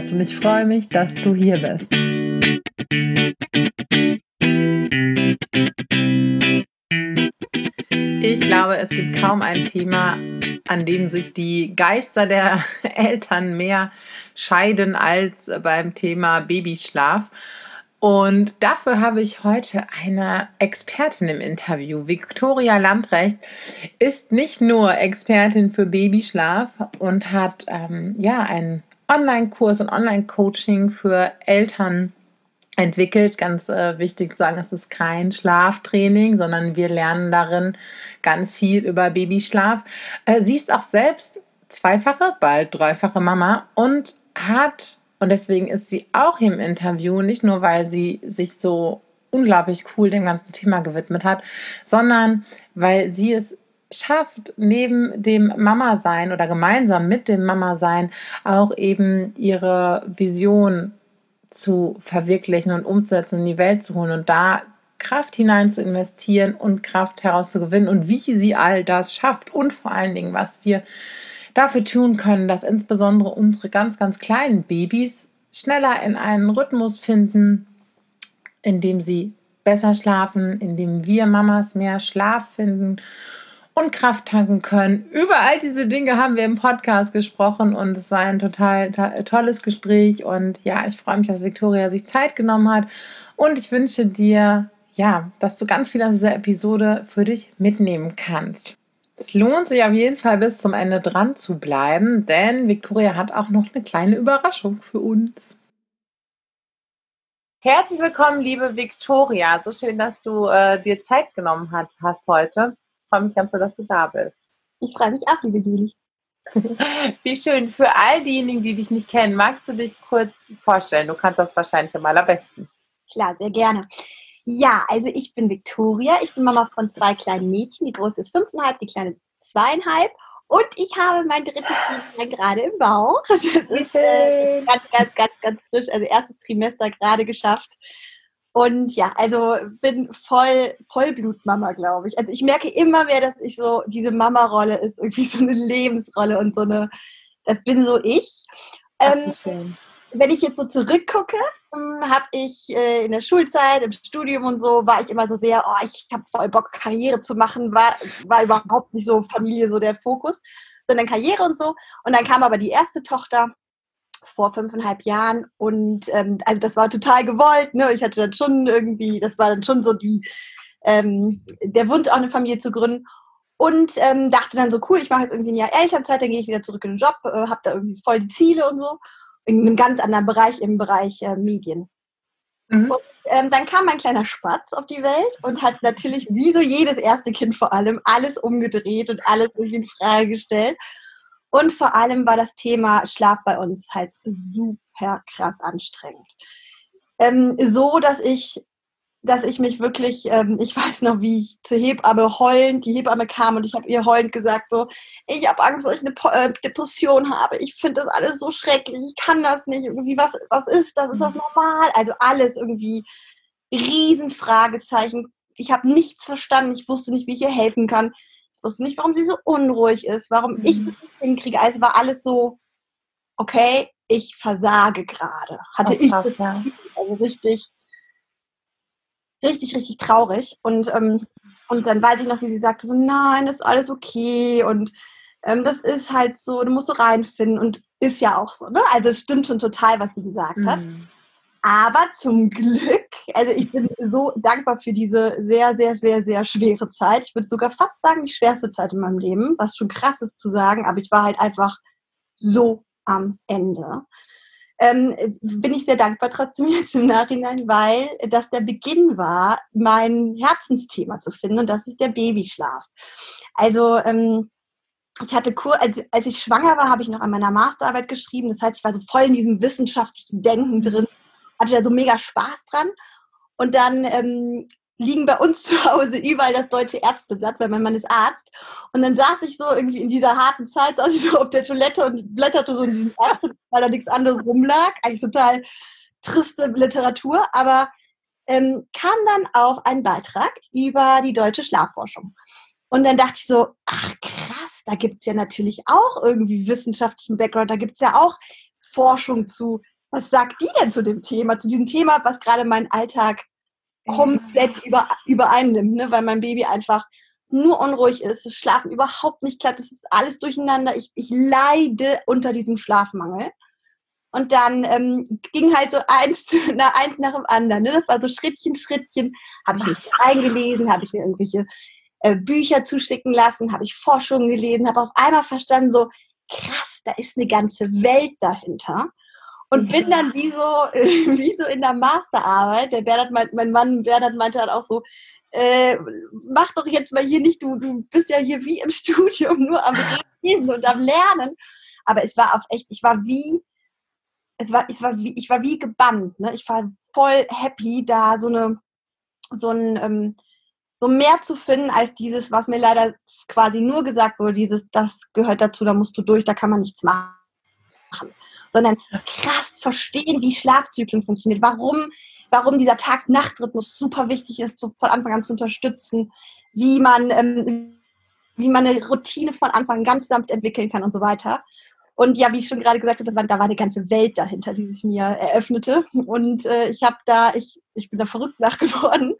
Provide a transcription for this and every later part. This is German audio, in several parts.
Und ich freue mich, dass du hier bist. Ich glaube, es gibt kaum ein Thema, an dem sich die Geister der Eltern mehr scheiden als beim Thema Babyschlaf. Und dafür habe ich heute eine Expertin im Interview. Viktoria Lamprecht ist nicht nur Expertin für Babyschlaf und hat ähm, ja einen Online-Kurs und Online-Coaching für Eltern entwickelt. Ganz äh, wichtig zu sagen, es ist kein Schlaftraining, sondern wir lernen darin ganz viel über Babyschlaf. Äh, sie ist auch selbst zweifache, bald dreifache Mama und hat und deswegen ist sie auch im Interview, nicht nur weil sie sich so unglaublich cool dem ganzen Thema gewidmet hat, sondern weil sie es schafft, neben dem Mama-Sein oder gemeinsam mit dem Mama-Sein auch eben ihre Vision zu verwirklichen und umzusetzen, in die Welt zu holen und da Kraft hinein zu investieren und Kraft herauszugewinnen und wie sie all das schafft und vor allen Dingen, was wir dafür tun können, dass insbesondere unsere ganz, ganz kleinen Babys schneller in einen Rhythmus finden, in dem sie besser schlafen, in dem wir Mamas mehr Schlaf finden und Kraft tanken können. Über all diese Dinge haben wir im Podcast gesprochen und es war ein total tolles Gespräch und ja, ich freue mich, dass Victoria sich Zeit genommen hat und ich wünsche dir ja, dass du ganz viel aus dieser Episode für dich mitnehmen kannst. Es lohnt sich auf jeden Fall bis zum Ende dran zu bleiben, denn Victoria hat auch noch eine kleine Überraschung für uns. Herzlich willkommen, liebe Victoria. So schön, dass du äh, dir Zeit genommen hast, hast heute. Ich freue mich ganz so, dass du da bist. Ich freue mich auch, liebe Juli. Wie schön. Für all diejenigen, die dich nicht kennen, magst du dich kurz vorstellen? Du kannst das wahrscheinlich am allerbesten. Klar, sehr gerne. Ja, also ich bin Viktoria. Ich bin Mama von zwei kleinen Mädchen. Die große ist fünfeinhalb, die kleine zweieinhalb. Und ich habe mein drittes Trimester gerade im Bauch. Das ist äh, ganz, ganz, ganz, ganz frisch. Also erstes Trimester gerade geschafft. Und ja, also bin voll Vollblutmama, glaube ich. Also ich merke immer mehr, dass ich so, diese Mama-Rolle ist irgendwie so eine Lebensrolle und so eine, das bin so ich. Ähm, wenn ich jetzt so zurückgucke, hm, habe ich äh, in der Schulzeit, im Studium und so, war ich immer so sehr, oh, ich habe voll Bock, Karriere zu machen, war, war überhaupt nicht so Familie so der Fokus, sondern Karriere und so. Und dann kam aber die erste Tochter vor fünfeinhalb Jahren und ähm, also das war total gewollt, ne? Ich hatte dann schon irgendwie, das war dann schon so die, ähm, der Wunsch, auch eine Familie zu gründen und ähm, dachte dann so, cool, ich mache jetzt irgendwie ein Jahr Elternzeit, dann gehe ich wieder zurück in den Job, äh, habe da irgendwie voll die Ziele und so in einem ganz anderen Bereich, im Bereich äh, Medien. Mhm. Und ähm, dann kam mein kleiner Spatz auf die Welt und hat natürlich, wie so jedes erste Kind vor allem, alles umgedreht und alles irgendwie in Frage gestellt. Und vor allem war das Thema Schlaf bei uns halt super krass anstrengend. Ähm, so, dass ich dass ich mich wirklich, ähm, ich weiß noch, wie ich zur Hebamme heulend, die Hebamme kam und ich habe ihr heulend gesagt, so, ich habe Angst, dass ich eine äh, Depression habe, ich finde das alles so schrecklich, ich kann das nicht, irgendwie, was, was ist das, ist das mhm. normal? Also alles irgendwie Riesenfragezeichen. Ich habe nichts verstanden, ich wusste nicht, wie ich ihr helfen kann, wusste nicht, warum sie so unruhig ist, warum mhm. ich das nicht hinkriege. Also war alles so, okay, ich versage gerade. Hatte oh, krass, ich ja. also richtig richtig, richtig traurig. Und, ähm, und dann weiß ich noch, wie sie sagte, so, nein, das ist alles okay. Und ähm, das ist halt so, du musst so reinfinden. Und ist ja auch so, ne? Also es stimmt schon total, was sie gesagt mhm. hat. Aber zum Glück, also ich bin so dankbar für diese sehr, sehr, sehr, sehr schwere Zeit. Ich würde sogar fast sagen, die schwerste Zeit in meinem Leben, was schon krass ist zu sagen, aber ich war halt einfach so am Ende ähm, bin ich sehr dankbar trotzdem jetzt im Nachhinein, weil das der Beginn war, mein Herzensthema zu finden und das ist der Babyschlaf. Also ähm, ich hatte Kur, als, als ich schwanger war, habe ich noch an meiner Masterarbeit geschrieben. Das heißt, ich war so voll in diesem wissenschaftlichen Denken drin, hatte da so mega Spaß dran. Und dann ähm, liegen bei uns zu Hause überall das deutsche Ärzteblatt, weil mein Mann ist Arzt. Und dann saß ich so irgendwie in dieser harten Zeit, saß ich so auf der Toilette und blätterte so in diesem Ärzteblatt, weil da nichts anderes rumlag. Eigentlich total triste Literatur, aber ähm, kam dann auch ein Beitrag über die deutsche Schlafforschung. Und dann dachte ich so, ach krass, da gibt es ja natürlich auch irgendwie wissenschaftlichen Background, da gibt es ja auch Forschung zu. Was sagt die denn zu dem Thema, zu diesem Thema, was gerade meinen Alltag komplett über, übereinnimmt, ne? weil mein Baby einfach nur unruhig ist, das Schlafen überhaupt nicht klappt, das ist alles durcheinander. Ich, ich leide unter diesem Schlafmangel. Und dann ähm, ging halt so eins, na, eins nach dem anderen. Ne? Das war so Schrittchen, Schrittchen. Habe ich mich eingelesen, habe ich mir irgendwelche äh, Bücher zuschicken lassen, habe ich Forschungen gelesen, habe auf einmal verstanden, so krass, da ist eine ganze Welt dahinter. Und bin dann wie so, wie so in der Masterarbeit, der Bernhard, mein, mein Mann Bernhard meinte dann auch so, äh, mach doch jetzt mal hier nicht, du, du bist ja hier wie im Studium, nur am Lesen und am Lernen. Aber es war auf echt, ich war wie, es war, ich war wie, ich war wie gebannt, ne? Ich war voll happy, da so eine, so ein, ähm, so mehr zu finden als dieses, was mir leider quasi nur gesagt wurde, dieses, das gehört dazu, da musst du durch, da kann man nichts machen sondern krass verstehen, wie Schlafzyklen funktionieren, warum, warum dieser Tag-Nacht-Rhythmus super wichtig ist, so von Anfang an zu unterstützen, wie man, ähm, wie man eine Routine von Anfang an ganz sanft entwickeln kann und so weiter. Und ja, wie ich schon gerade gesagt habe, war, da war eine ganze Welt dahinter, die sich mir eröffnete. Und äh, ich habe da, ich, ich bin da verrückt nach geworden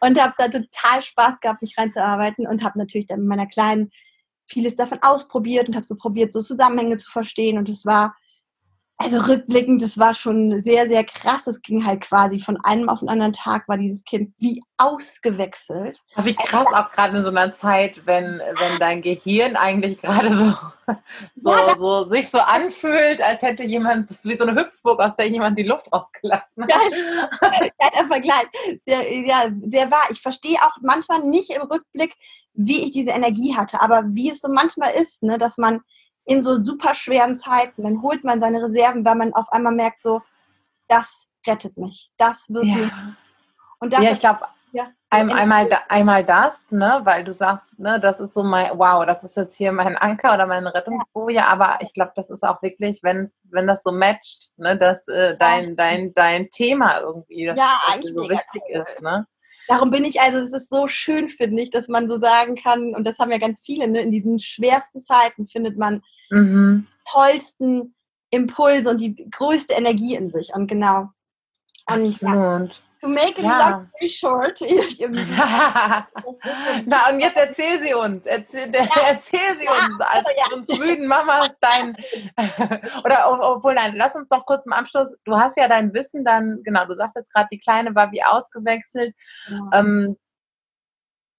und habe da total Spaß gehabt, mich reinzuarbeiten und habe natürlich dann mit meiner Kleinen vieles davon ausprobiert und habe so probiert, so Zusammenhänge zu verstehen. Und es war also rückblickend, das war schon sehr, sehr krass. Es ging halt quasi von einem auf den anderen Tag, war dieses Kind wie ausgewechselt. Aber wie krass auch gerade in so einer Zeit, wenn, wenn dein Gehirn eigentlich gerade so, so, ja, so, sich so anfühlt, als hätte jemand, wie so eine Hüpfburg, aus der jemand die Luft rausgelassen hat. Ja, der Vergleich. Sehr, ja, sehr wahr. Ich verstehe auch manchmal nicht im Rückblick, wie ich diese Energie hatte, aber wie es so manchmal ist, ne, dass man in so super schweren Zeiten, dann holt man seine Reserven, weil man auf einmal merkt, so, das rettet mich, das wird ja. mich. Und das ja, ich glaube, ja, einmal, einmal das, ne, weil du sagst, ne, das ist so mein, wow, das ist jetzt hier mein Anker oder meine Rettungsboje, ja. aber ich glaube, das ist auch wirklich, wenn, wenn das so matcht, ne, dass äh, dein, dein, dein Thema irgendwie, das, ja, das so wichtig ist, ne? Darum bin ich, also es ist so schön, finde ich, dass man so sagen kann, und das haben ja ganz viele, ne, in diesen schwersten Zeiten findet man mhm. tollsten Impulse und die größte Energie in sich. Und genau. Und Absolut. Ja, To make it ja. long story short. Na, und jetzt erzähl sie uns. Erzähl, ja. erzähl sie uns. Als ja. uns müden Mamas dein. oder obwohl, nein, lass uns doch kurz im Anschluss. Du hast ja dein Wissen dann, genau, du sagst jetzt gerade, die Kleine war wie ausgewechselt. Ähm,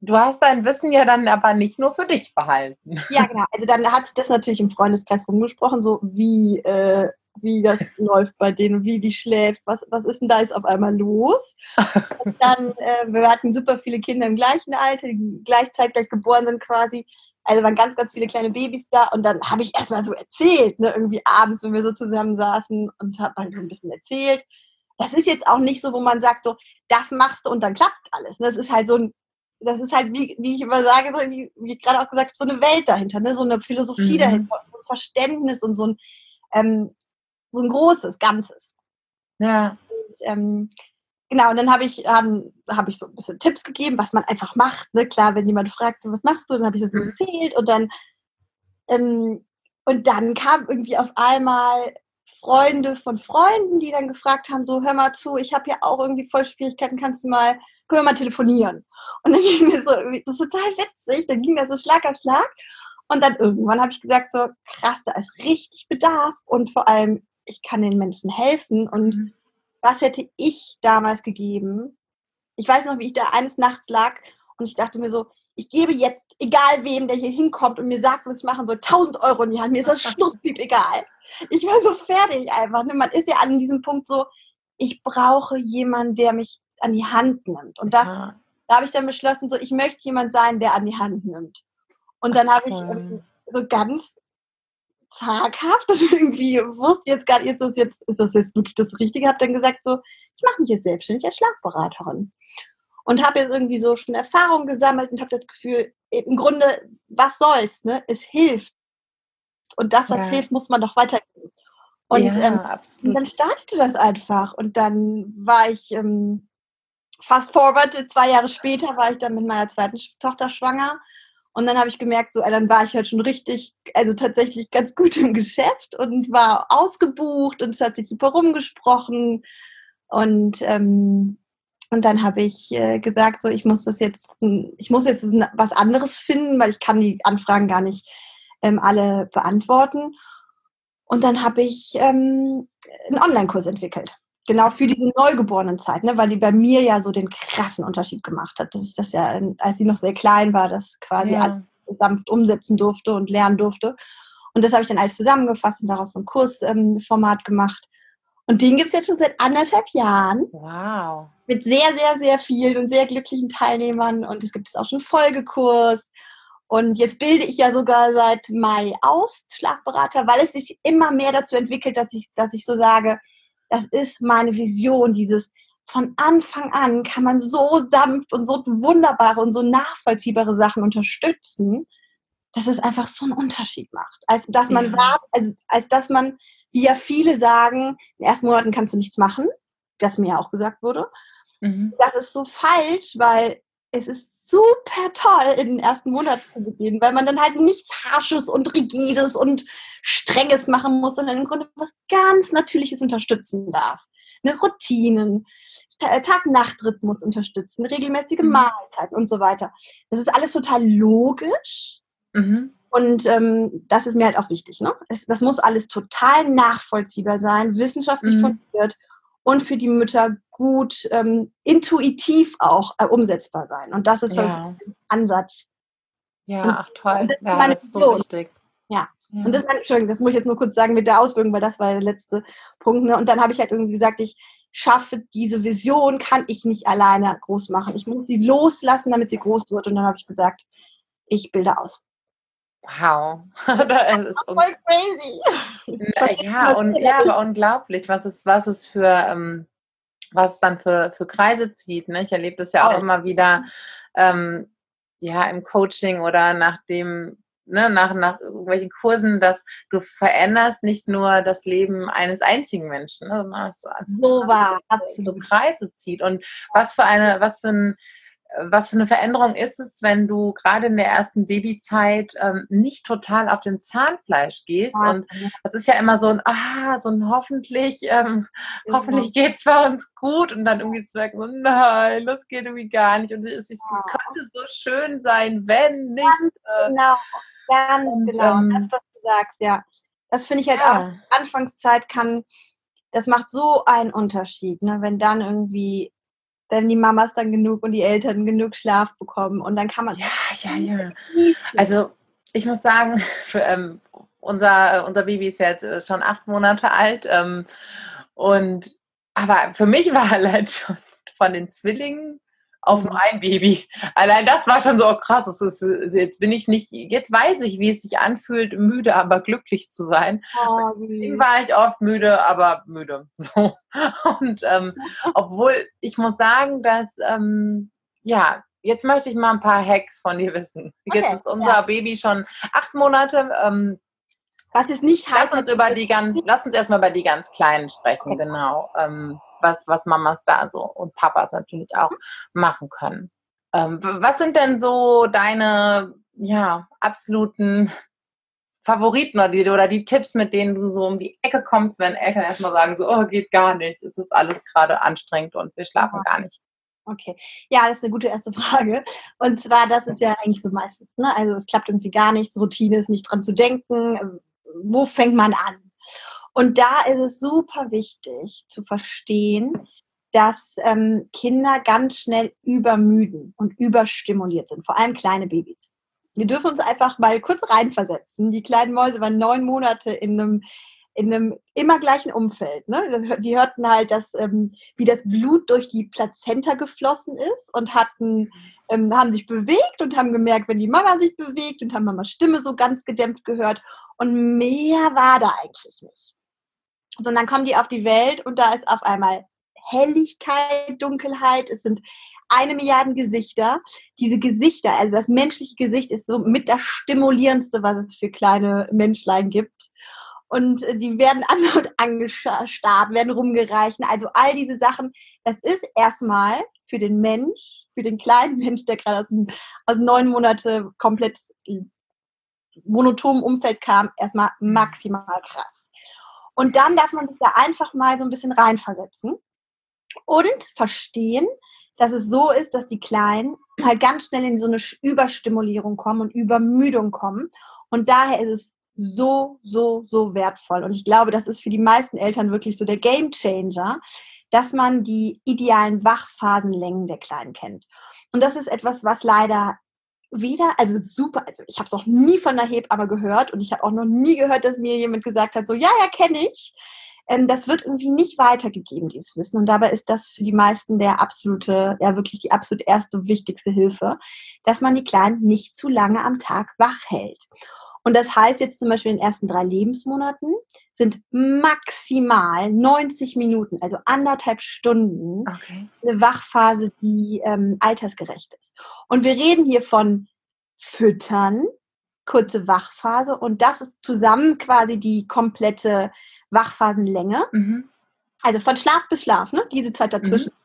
Du hast dein Wissen ja dann aber nicht nur für dich behalten. Ja, genau. Also dann hat sich das natürlich im Freundeskreis rumgesprochen, so wie, äh, wie das läuft bei denen, wie die schläft, was, was ist denn da jetzt auf einmal los? Und dann, äh, wir hatten super viele Kinder im gleichen Alter, die gleichzeitig geboren sind quasi. Also waren ganz, ganz viele kleine Babys da und dann habe ich erstmal so erzählt, ne, irgendwie abends, wenn wir so zusammen saßen und habe halt so ein bisschen erzählt. Das ist jetzt auch nicht so, wo man sagt, so, das machst du und dann klappt alles. Das ist halt so ein das ist halt, wie, wie ich immer sage, so wie, wie ich gerade auch gesagt habe, so eine Welt dahinter, ne? so eine Philosophie mhm. dahinter, ein Verständnis und so ein, ähm, so ein großes Ganzes. Ja. Und, ähm, genau, und dann habe ich, ähm, hab ich so ein bisschen Tipps gegeben, was man einfach macht. Ne? Klar, wenn jemand fragt, so, was machst du, dann habe ich das mhm. erzählt und dann, ähm, und dann kam irgendwie auf einmal Freunde von Freunden, die dann gefragt haben, so hör mal zu, ich habe ja auch irgendwie voll Schwierigkeiten, kannst du mal, können wir mal telefonieren? Und dann ging mir so, das ist total witzig, dann ging mir so Schlag auf Schlag. Und dann irgendwann habe ich gesagt, so krass, da ist richtig Bedarf und vor allem, ich kann den Menschen helfen. Und mhm. was hätte ich damals gegeben? Ich weiß noch, wie ich da eines Nachts lag und ich dachte mir so, ich gebe jetzt, egal wem, der hier hinkommt und mir sagt, was ich machen soll, 1000 Euro in die Hand. Mir ist das schnurzpiep egal. Ich war so fertig einfach. Ne? Man ist ja an diesem Punkt so, ich brauche jemanden, der mich an die Hand nimmt. Und das, da habe ich dann beschlossen, so, ich möchte jemand sein, der an die Hand nimmt. Und dann habe ich, ähm, so ganz zaghaft und irgendwie wusste jetzt gar nicht, ist das jetzt, ist das jetzt wirklich das Richtige, habe dann gesagt so, ich mache mich jetzt selbstständig als Schlafberaterin. Und habe jetzt irgendwie so schon Erfahrungen gesammelt und habe das Gefühl, im Grunde, was soll's, ne? Es hilft. Und das, was ja. hilft, muss man doch weitergeben. Und, ja, ähm, dann startete das einfach. Und dann war ich ähm, fast forward, zwei Jahre später war ich dann mit meiner zweiten Tochter schwanger. Und dann habe ich gemerkt, so, dann war ich halt schon richtig, also tatsächlich ganz gut im Geschäft und war ausgebucht und es hat sich super rumgesprochen. Und, ähm, und dann habe ich äh, gesagt, so, ich muss das jetzt, ich muss jetzt was anderes finden, weil ich kann die Anfragen gar nicht ähm, alle beantworten. Und dann habe ich ähm, einen Online-Kurs entwickelt. Genau für diese neugeborenen Zeit, ne, weil die bei mir ja so den krassen Unterschied gemacht hat, dass ich das ja, als sie noch sehr klein war, das quasi ja. sanft umsetzen durfte und lernen durfte. Und das habe ich dann alles zusammengefasst und daraus so ein Kursformat ähm, gemacht. Und den gibt es jetzt schon seit anderthalb Jahren. Wow. Mit sehr, sehr, sehr vielen und sehr glücklichen Teilnehmern. Und es gibt es auch schon Folgekurs. Und jetzt bilde ich ja sogar seit Mai aus, Schlafberater, weil es sich immer mehr dazu entwickelt, dass ich, dass ich so sage, das ist meine Vision, dieses von Anfang an kann man so sanft und so wunderbare und so nachvollziehbare Sachen unterstützen, dass es einfach so einen Unterschied macht. Als dass man ja. war, als, als dass man, wie ja viele sagen, in den ersten Monaten kannst du nichts machen, das mir ja auch gesagt wurde. Mhm. Das ist so falsch, weil es ist super toll, in den ersten Monaten zu beginnen, weil man dann halt nichts Harsches und Rigides und Strenges machen muss, sondern im Grunde was ganz Natürliches unterstützen darf. Eine Routinen, Tag-Nacht-Rhythmus unterstützen, regelmäßige mhm. Mahlzeiten und so weiter. Das ist alles total logisch. Mhm. Und ähm, das ist mir halt auch wichtig. Ne? Es, das muss alles total nachvollziehbar sein, wissenschaftlich mhm. fundiert und für die Mütter gut ähm, intuitiv auch äh, umsetzbar sein. Und das ist halt ja. halt ein Ansatz. Ja, und, ach toll. Das, ja, das ist so wichtig. Ja. ja. Und das, Entschuldigung, das muss ich jetzt nur kurz sagen mit der Ausbildung, weil das war der letzte Punkt. Ne? Und dann habe ich halt irgendwie gesagt, ich schaffe diese Vision, kann ich nicht alleine groß machen. Ich muss sie loslassen, damit sie groß wird. Und dann habe ich gesagt, ich bilde aus. Wow. das ist voll crazy. Ja, und, ja, aber unglaublich, was es, was es für, ähm, was es dann für, für Kreise zieht. Ne? Ich erlebe das ja auch oh. immer wieder ähm, ja, im Coaching oder nach dem, ne, nach, nach irgendwelchen Kursen, dass du veränderst nicht nur das Leben eines einzigen Menschen, ne, sondern es, so war, absolut. Kreise zieht. Und was für eine, was für ein was für eine Veränderung ist es, wenn du gerade in der ersten Babyzeit ähm, nicht total auf dem Zahnfleisch gehst? Ja. Und das ist ja immer so ein, ah, so ein hoffentlich, ähm, ja. hoffentlich geht es bei uns gut und dann irgendwie zu merken, so, nein, das geht irgendwie gar nicht. Und es, es, es könnte so schön sein, wenn nicht. Äh, genau, ganz und, genau. Ähm, das, was du sagst, ja. Das finde ich halt auch, Anfangszeit kann, das macht so einen Unterschied, ne? wenn dann irgendwie wenn die Mamas dann genug und die Eltern genug Schlaf bekommen und dann kann man ja ja ja. Also ich muss sagen für, ähm, unser unser Baby ist jetzt äh, schon acht Monate alt ähm, und aber für mich war halt schon von den Zwillingen auf nur ein Baby. Allein das war schon so oh krass. Ist, jetzt bin ich nicht, jetzt weiß ich, wie es sich anfühlt, müde, aber glücklich zu sein. Oh, war ich oft müde, aber müde. So. Und ähm, obwohl ich muss sagen, dass ähm, ja, jetzt möchte ich mal ein paar Hacks von dir wissen. Okay, jetzt ist unser ja. Baby schon acht Monate. Ähm, was ist nicht heißt, lass uns über die ganz, lass uns erstmal über die ganz Kleinen sprechen, okay. genau. Ähm, was, was Mamas da so und Papas natürlich auch machen können. Ähm, was sind denn so deine ja, absoluten Favoriten oder die, oder die Tipps, mit denen du so um die Ecke kommst, wenn Eltern erstmal sagen, so, oh, geht gar nicht, es ist alles gerade anstrengend und wir schlafen gar nicht? Okay, ja, das ist eine gute erste Frage. Und zwar, das ist ja eigentlich so meistens, ne? Also es klappt irgendwie gar nichts, Routine ist nicht dran zu denken. Wo fängt man an? Und da ist es super wichtig zu verstehen, dass ähm, Kinder ganz schnell übermüden und überstimuliert sind, vor allem kleine Babys. Wir dürfen uns einfach mal kurz reinversetzen. Die kleinen Mäuse waren neun Monate in einem in einem immer gleichen Umfeld. Ne? Die hörten halt, dass, ähm, wie das Blut durch die Plazenta geflossen ist und hatten, ähm, haben sich bewegt und haben gemerkt, wenn die Mama sich bewegt und haben Mamas Stimme so ganz gedämpft gehört. Und mehr war da eigentlich nicht. Dann kommen die auf die Welt und da ist auf einmal Helligkeit, Dunkelheit. Es sind eine Milliarde Gesichter. Diese Gesichter, also das menschliche Gesicht ist so mit das stimulierendste, was es für kleine Menschlein gibt. Und äh, die werden an und angestarrt, werden rumgereicht. Also all diese Sachen, das ist erstmal für den Mensch, für den kleinen Mensch, der gerade aus, aus neun Monate komplett monotonem Umfeld kam, erstmal maximal krass. Und dann darf man sich da einfach mal so ein bisschen reinversetzen und verstehen, dass es so ist, dass die Kleinen halt ganz schnell in so eine Überstimulierung kommen und Übermüdung kommen. Und daher ist es so, so, so wertvoll. Und ich glaube, das ist für die meisten Eltern wirklich so der Game Changer, dass man die idealen Wachphasenlängen der Kleinen kennt. Und das ist etwas, was leider weder, also super, also ich habe es noch nie von der Hebamme gehört und ich habe auch noch nie gehört, dass mir jemand gesagt hat, so ja, ja, kenne ich. Ähm, das wird irgendwie nicht weitergegeben, dieses Wissen. Und dabei ist das für die meisten der absolute, ja wirklich die absolut erste, wichtigste Hilfe, dass man die Kleinen nicht zu lange am Tag wach hält. Und das heißt jetzt zum Beispiel in den ersten drei Lebensmonaten sind maximal 90 Minuten, also anderthalb Stunden, okay. eine Wachphase, die ähm, altersgerecht ist. Und wir reden hier von Füttern, kurze Wachphase und das ist zusammen quasi die komplette Wachphasenlänge. Mhm. Also von Schlaf bis Schlaf, ne? diese Zeit dazwischen. Mhm.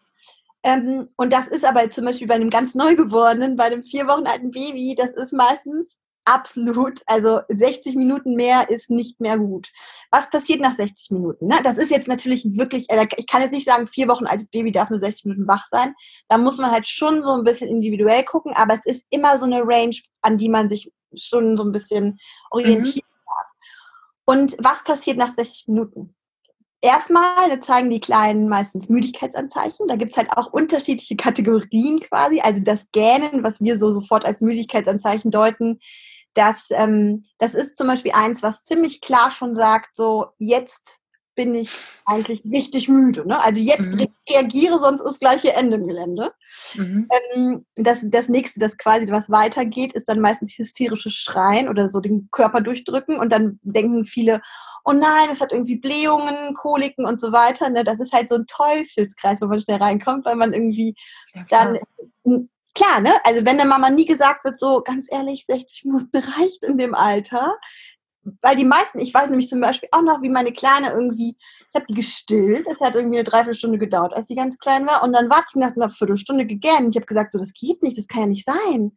Ähm, und das ist aber zum Beispiel bei einem ganz Neugeborenen, bei einem vier Wochen alten Baby, das ist meistens absolut, also 60 Minuten mehr ist nicht mehr gut. Was passiert nach 60 Minuten? Ne? Das ist jetzt natürlich wirklich, äh, ich kann jetzt nicht sagen, vier Wochen altes Baby darf nur 60 Minuten wach sein. Da muss man halt schon so ein bisschen individuell gucken, aber es ist immer so eine Range, an die man sich schon so ein bisschen orientieren mhm. darf. Und was passiert nach 60 Minuten? Erstmal zeigen die Kleinen meistens Müdigkeitsanzeichen. Da gibt es halt auch unterschiedliche Kategorien quasi. Also das Gähnen, was wir so sofort als Müdigkeitsanzeichen deuten, das, ähm, das ist zum Beispiel eins, was ziemlich klar schon sagt, so jetzt bin ich eigentlich richtig müde. Ne? Also jetzt mhm. reagiere, sonst ist gleich hier Ende im Gelände. Mhm. Ähm, das, das nächste, das quasi was weitergeht, ist dann meistens hysterisches Schreien oder so den Körper durchdrücken und dann denken viele, oh nein, es hat irgendwie Blähungen, Koliken und so weiter. Ne? Das ist halt so ein Teufelskreis, wo man schnell reinkommt, weil man irgendwie ja, dann klar, ne? Also wenn der Mama nie gesagt wird, so ganz ehrlich, 60 Minuten reicht in dem Alter, weil die meisten, ich weiß nämlich zum Beispiel auch noch, wie meine Kleine irgendwie, ich habe die gestillt, es hat irgendwie eine Dreiviertelstunde gedauert, als sie ganz klein war und dann war ich nach einer Viertelstunde gegähnt. Ich habe gesagt, so, das geht nicht, das kann ja nicht sein.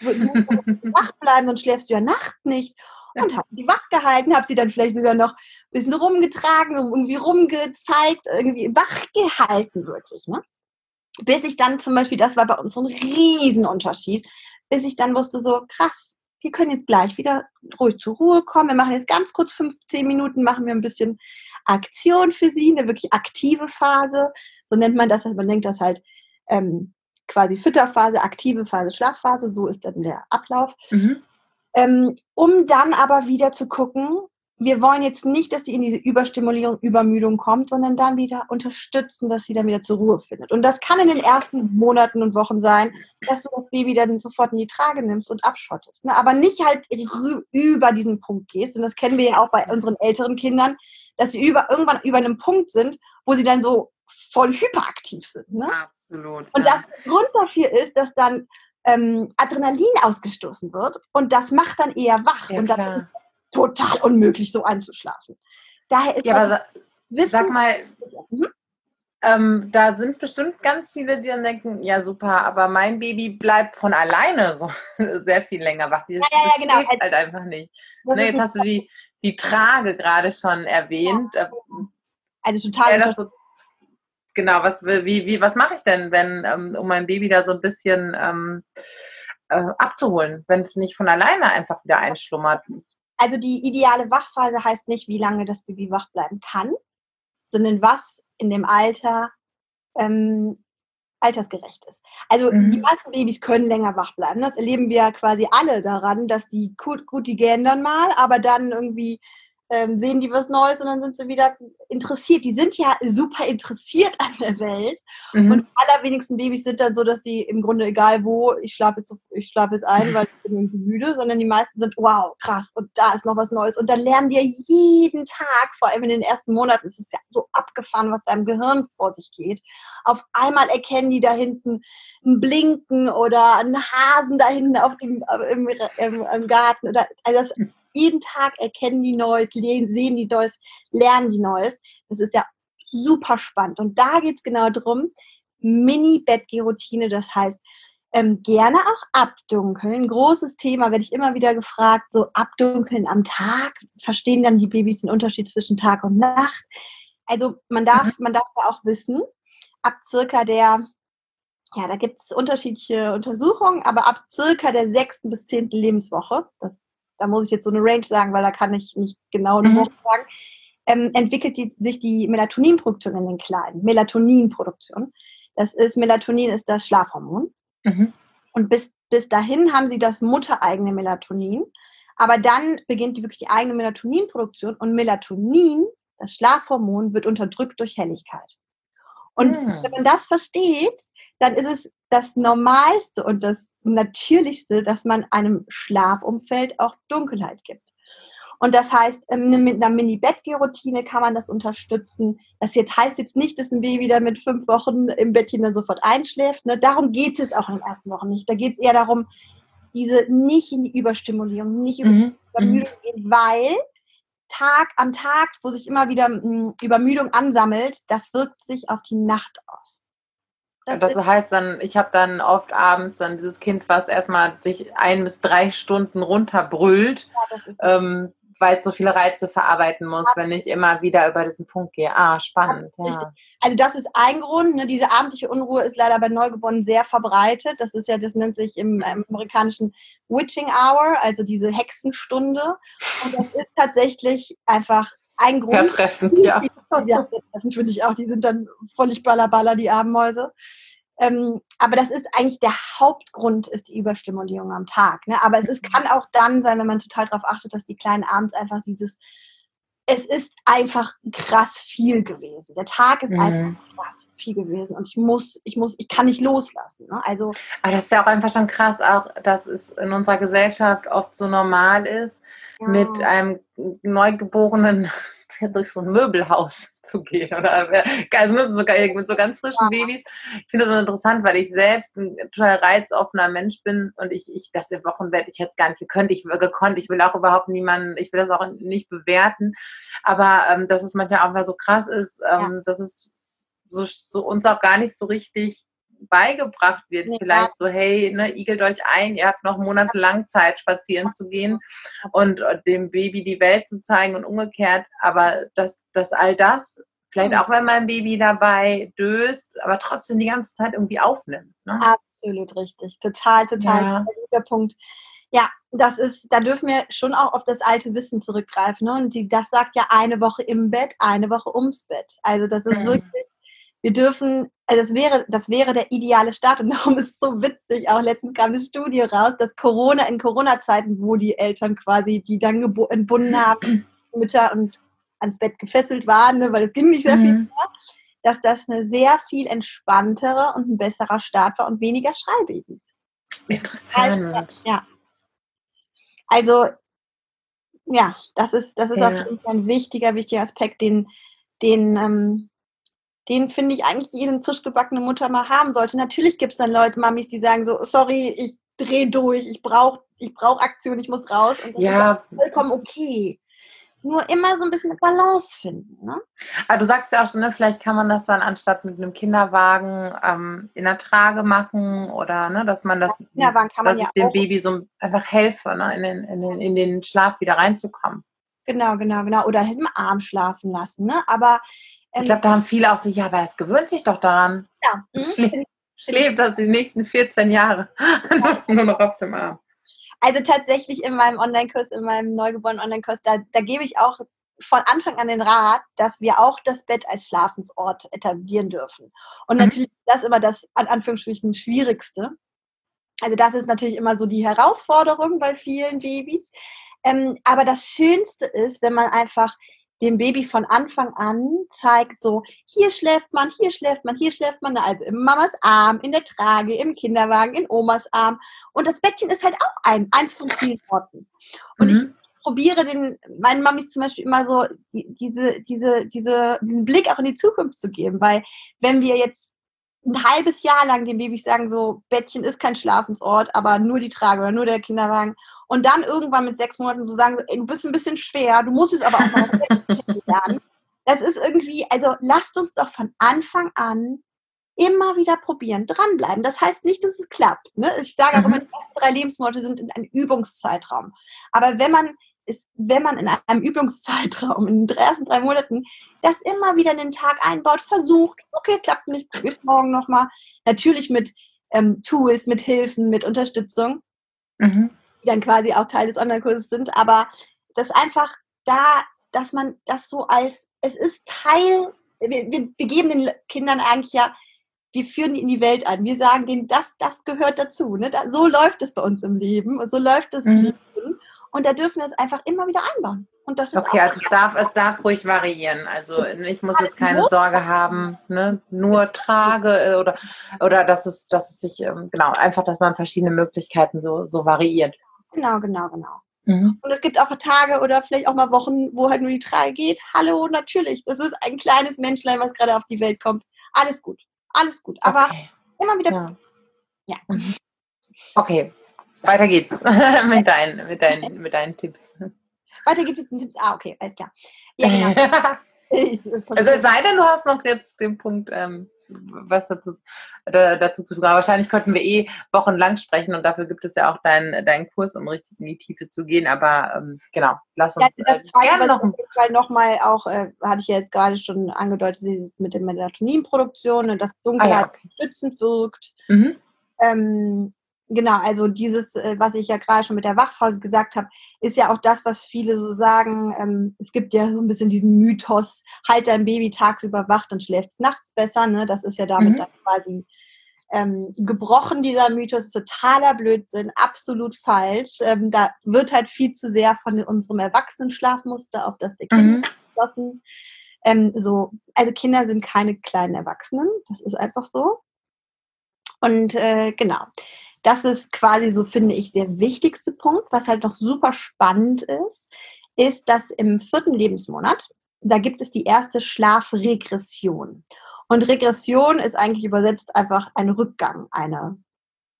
Wach bleiben, sonst schläfst du ja Nacht nicht. Und habe die wach gehalten, habe sie dann vielleicht sogar noch ein bisschen rumgetragen, irgendwie rumgezeigt, irgendwie wach gehalten wirklich. Ne? Bis ich dann zum Beispiel, das war bei uns so ein Riesenunterschied, bis ich dann wusste, so krass, wir können jetzt gleich wieder ruhig zur Ruhe kommen. Wir machen jetzt ganz kurz 15 Minuten, machen wir ein bisschen Aktion für sie, eine wirklich aktive Phase. So nennt man das. Man denkt das halt ähm, quasi Fütterphase, aktive Phase, Schlafphase. So ist dann der Ablauf. Mhm. Ähm, um dann aber wieder zu gucken, wir wollen jetzt nicht, dass die in diese Überstimulierung, Übermüdung kommt, sondern dann wieder unterstützen, dass sie dann wieder zur Ruhe findet. Und das kann in den ersten Monaten und Wochen sein, dass du das Baby dann sofort in die Trage nimmst und abschottest. Ne? Aber nicht halt über diesen Punkt gehst. Und das kennen wir ja auch bei unseren älteren Kindern, dass sie über, irgendwann über einem Punkt sind, wo sie dann so voll hyperaktiv sind. Ne? Absolut. Und ja. das Grund dafür ist, dass dann ähm, Adrenalin ausgestoßen wird und das macht dann eher wach. Ja, und dann total unmöglich, so einzuschlafen. Daher ist ja, aber sa Wissen, sag mal, hm? ähm, da sind bestimmt ganz viele, die dann denken, ja super, aber mein Baby bleibt von alleine so sehr viel länger wach. Dieses, ja, ja, ja, genau. Also, halt einfach nicht. Ne, jetzt hast du die, die Trage gerade schon erwähnt. Ja. Also total. So, genau, was, wie, wie, was mache ich denn, wenn, ähm, um mein Baby da so ein bisschen ähm, äh, abzuholen, wenn es nicht von alleine einfach wieder einschlummert? Also die ideale Wachphase heißt nicht, wie lange das Baby wach bleiben kann, sondern was in dem Alter ähm, altersgerecht ist. Also mhm. die meisten Babys können länger wach bleiben. Das erleben wir quasi alle daran, dass die gut, gut die gähnen dann mal, aber dann irgendwie ähm, sehen die was Neues und dann sind sie wieder interessiert. Die sind ja super interessiert an der Welt. Mhm. Und allerwenigsten Babys sind dann so, dass die im Grunde egal wo, ich schlafe jetzt, ich schlafe jetzt ein, weil ich bin irgendwie müde, sondern die meisten sind, wow, krass, und da ist noch was Neues. Und dann lernen die ja jeden Tag, vor allem in den ersten Monaten, ist es ja so abgefahren, was da im Gehirn vor sich geht. Auf einmal erkennen die da hinten ein Blinken oder einen Hasen da hinten auf dem, im, im, im Garten. Oder, also das jeden Tag erkennen die Neues, sehen die Neues, lernen die Neues. Das ist ja super spannend. Und da geht es genau darum, Mini-Bettgeh-Routine, das heißt, ähm, gerne auch abdunkeln. Großes Thema, werde ich immer wieder gefragt, so abdunkeln am Tag. Verstehen dann die Babys den Unterschied zwischen Tag und Nacht? Also man darf, mhm. man darf ja auch wissen, ab circa der, ja, da gibt es unterschiedliche Untersuchungen, aber ab circa der sechsten bis zehnten Lebenswoche, das da muss ich jetzt so eine Range sagen, weil da kann ich nicht genau eine mhm. Woche sagen, ähm, entwickelt die, sich die Melatoninproduktion in den Kleinen. Melatoninproduktion. Das ist, Melatonin ist das Schlafhormon. Mhm. Und bis, bis dahin haben sie das muttereigene Melatonin. Aber dann beginnt die wirklich die eigene Melatoninproduktion und Melatonin, das Schlafhormon, wird unterdrückt durch Helligkeit. Und mhm. wenn man das versteht, dann ist es das Normalste und das Natürlichste, dass man einem Schlafumfeld auch Dunkelheit gibt. Und das heißt, ähm, mit einer Mini-Bettgeh-Routine kann man das unterstützen. Das jetzt heißt jetzt nicht, dass ein Baby da mit fünf Wochen im Bettchen dann sofort einschläft. Ne? Darum geht es auch in den ersten Wochen nicht. Da geht es eher darum, diese nicht in die Überstimulierung, nicht in die mhm. Übermüdung gehen, weil Tag am Tag, wo sich immer wieder hm, Übermüdung ansammelt, das wirkt sich auf die Nacht aus. Das, das heißt dann, ich habe dann oft abends dann dieses Kind, was erstmal sich ein bis drei Stunden runterbrüllt, ja, ähm, weil es so viele Reize verarbeiten muss, ja. wenn ich immer wieder über diesen Punkt gehe. Ah, spannend. Ja. Also das ist ein Grund. Ne? Diese abendliche Unruhe ist leider bei Neugeborenen sehr verbreitet. Das ist ja, das nennt sich im, im amerikanischen Witching Hour, also diese Hexenstunde. Und das ist tatsächlich einfach ein Grund. Ja, treffend, ja. ja, treffend finde ich auch. Die sind dann völlig ballerballer, die Abendmäuse. Ähm, aber das ist eigentlich der Hauptgrund, ist die Überstimulierung am Tag. Ne? Aber es ist, kann auch dann sein, wenn man total darauf achtet, dass die Kleinen abends einfach dieses, es ist einfach krass viel gewesen. Der Tag ist mhm. einfach krass viel gewesen und ich muss, ich muss, ich kann nicht loslassen. Ne? Also, aber das ist ja auch einfach schon krass, auch dass es in unserer Gesellschaft oft so normal ist, ja. mit einem Neugeborenen durch so ein Möbelhaus zu gehen. Oder also sogar mit so ganz frischen. Babys. Ich finde das so interessant, weil ich selbst ein total reizoffener Mensch bin und ich, ich das im Wochenbett, ich hätte es gar nicht gekonnt, ich gekonnt, ich will auch überhaupt niemanden, ich will das auch nicht bewerten. Aber ähm, dass es manchmal auch mal so krass ist, ähm, ja. dass es so, so uns auch gar nicht so richtig beigebracht wird. Ja. Vielleicht so, hey, ne, igelt euch ein, ihr habt noch monatelang Zeit, spazieren zu gehen und äh, dem Baby die Welt zu zeigen und umgekehrt. Aber dass, dass all das, vielleicht auch wenn mein Baby dabei döst, aber trotzdem die ganze Zeit irgendwie aufnimmt. Ne? Absolut richtig. Total, total ja. guter Punkt. Ja, das ist, da dürfen wir schon auch auf das alte Wissen zurückgreifen. Ne? Und die, das sagt ja eine Woche im Bett, eine Woche ums Bett. Also das ist mhm. wirklich wir dürfen, also das wäre, das wäre der ideale Start und darum ist es so witzig. Auch letztens kam eine Studie raus, dass Corona in Corona-Zeiten, wo die Eltern quasi, die dann entbunden haben, Mütter und ans Bett gefesselt waren, ne, weil es ging nicht sehr mhm. viel mehr, dass das eine sehr viel entspanntere und ein besserer Start war und weniger Schreibabys. Interessant. Ja. Also, ja, das ist, das ist ja. auf jeden Fall ein wichtiger, wichtiger Aspekt, den, den ähm, den finde ich eigentlich jede frisch gebackene Mutter mal haben sollte. Natürlich gibt es dann Leute, Mamis, die sagen so, sorry, ich drehe durch, ich brauche ich brauch Aktion, ich muss raus. Und ja. ist vollkommen okay. Nur immer so ein bisschen eine Balance finden. Ne? Aber du sagst ja auch schon, ne, vielleicht kann man das dann anstatt mit einem Kinderwagen ähm, in der Trage machen oder ne, dass man das, ja, kann man dass ja ich dem Baby so einfach helfe, ne, in, den, in, den, in den Schlaf wieder reinzukommen. Genau, genau, genau. Oder im Arm schlafen lassen. Ne? Aber ich glaube, da haben viele auch so, ja, aber es gewöhnt sich doch daran. Ja. Mhm. Schläft, schläft das die nächsten 14 Jahre nur noch auf dem Arm. Also tatsächlich in meinem Online-Kurs, in meinem neugeborenen Online-Kurs, da, da gebe ich auch von Anfang an den Rat, dass wir auch das Bett als Schlafensort etablieren dürfen. Und mhm. natürlich ist das immer das, an Anführungsstrichen, Schwierigste. Also das ist natürlich immer so die Herausforderung bei vielen Babys. Ähm, aber das Schönste ist, wenn man einfach dem Baby von Anfang an zeigt, so hier schläft man, hier schläft man, hier schläft man, also im Mamas Arm, in der Trage, im Kinderwagen, in Omas Arm. Und das Bettchen ist halt auch ein, eins von vielen Orten. Und mhm. ich probiere den, meinen Mamis zum Beispiel immer so diese, diese, diese, diesen Blick auch in die Zukunft zu geben, weil wenn wir jetzt ein halbes Jahr lang den Babys sagen, so Bettchen ist kein Schlafensort, aber nur die Trage oder nur der Kinderwagen. Und dann irgendwann mit sechs Monaten so sagen, ey, du bist ein bisschen schwer, du musst es aber auch noch lernen. Das ist irgendwie, also lasst uns doch von Anfang an immer wieder probieren, dranbleiben. Das heißt nicht, dass es klappt. Ne? Ich sage auch immer, mhm. die ersten drei Lebensmonate sind in einem Übungszeitraum. Aber wenn man ist, wenn man in einem Übungszeitraum, in den ersten drei Monaten, das immer wieder in den Tag einbaut, versucht, okay, klappt nicht, probier's morgen nochmal. Natürlich mit ähm, Tools, mit Hilfen, mit Unterstützung, mhm. die dann quasi auch Teil des Online-Kurses sind, aber das einfach da, dass man das so als, es ist Teil, wir, wir, wir geben den Kindern eigentlich ja wir führen die in die Welt an. Wir sagen denen, das, das gehört dazu. Ne? Da, so läuft es bei uns im Leben. So läuft es mhm. Und da dürfen wir es einfach immer wieder einbauen. Und das ist okay, also es darf, es darf ruhig variieren. Also ich muss jetzt keine Sorge haben, ne? nur trage äh, oder, oder dass es, dass es sich, ähm, genau, einfach, dass man verschiedene Möglichkeiten so, so variiert. Genau, genau, genau. Mhm. Und es gibt auch Tage oder vielleicht auch mal Wochen, wo halt nur die Trage geht. Hallo, natürlich. Das ist ein kleines Menschlein, was gerade auf die Welt kommt. Alles gut. Alles gut. Aber okay. immer wieder. Ja. ja. Mhm. Okay, weiter geht's mit, deinen, mit, deinen, mit deinen Tipps. Weiter gibt es Tipps. Ah, okay, alles klar. Ja, genau. also es sei denn, du hast noch jetzt den Punkt, ähm, was dazu, äh, dazu zu tun. Aber wahrscheinlich könnten wir eh wochenlang sprechen und dafür gibt es ja auch deinen, deinen Kurs, um richtig in die Tiefe zu gehen. Aber ähm, genau, lass uns ja, das äh, zweite, gerne noch, noch mal auch, äh, hatte ich ja jetzt gerade schon angedeutet, mit der Melatoninproduktion und das Dunkelheit ah, ja, okay. stützend wirkt. Mhm. Ähm, Genau, also dieses, äh, was ich ja gerade schon mit der Wachphase gesagt habe, ist ja auch das, was viele so sagen. Ähm, es gibt ja so ein bisschen diesen Mythos, halt dein Baby tagsüber wach, dann schläft es nachts besser. Ne? Das ist ja damit mhm. dann quasi ähm, gebrochen, dieser Mythos. Totaler Blödsinn, absolut falsch. Ähm, da wird halt viel zu sehr von unserem Erwachsenenschlafmuster auf das der Kinder mhm. geschlossen. Ähm, so, also Kinder sind keine kleinen Erwachsenen, das ist einfach so. Und äh, genau. Das ist quasi so, finde ich, der wichtigste Punkt. Was halt noch super spannend ist, ist, dass im vierten Lebensmonat, da gibt es die erste Schlafregression. Und Regression ist eigentlich übersetzt einfach ein Rückgang, eine,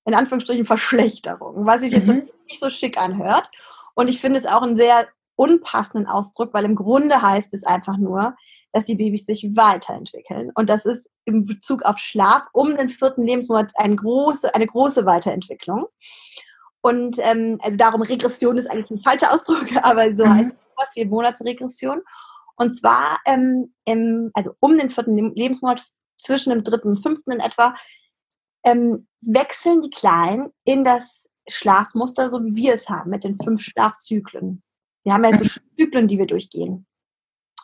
in Anführungsstrichen, Verschlechterung, was sich jetzt mhm. nicht so schick anhört. Und ich finde es auch einen sehr unpassenden Ausdruck, weil im Grunde heißt es einfach nur, dass die Babys sich weiterentwickeln. Und das ist im Bezug auf Schlaf um den vierten Lebensmonat eine große, eine große Weiterentwicklung. Und ähm, also darum, Regression ist eigentlich ein falscher Ausdruck, aber so mhm. heißt es vier Monatsregression. Und zwar ähm, im, also um den vierten Lebensmonat, zwischen dem dritten und fünften in etwa, ähm, wechseln die Kleinen in das Schlafmuster, so wie wir es haben, mit den fünf Schlafzyklen. Wir haben ja so Zyklen, die wir durchgehen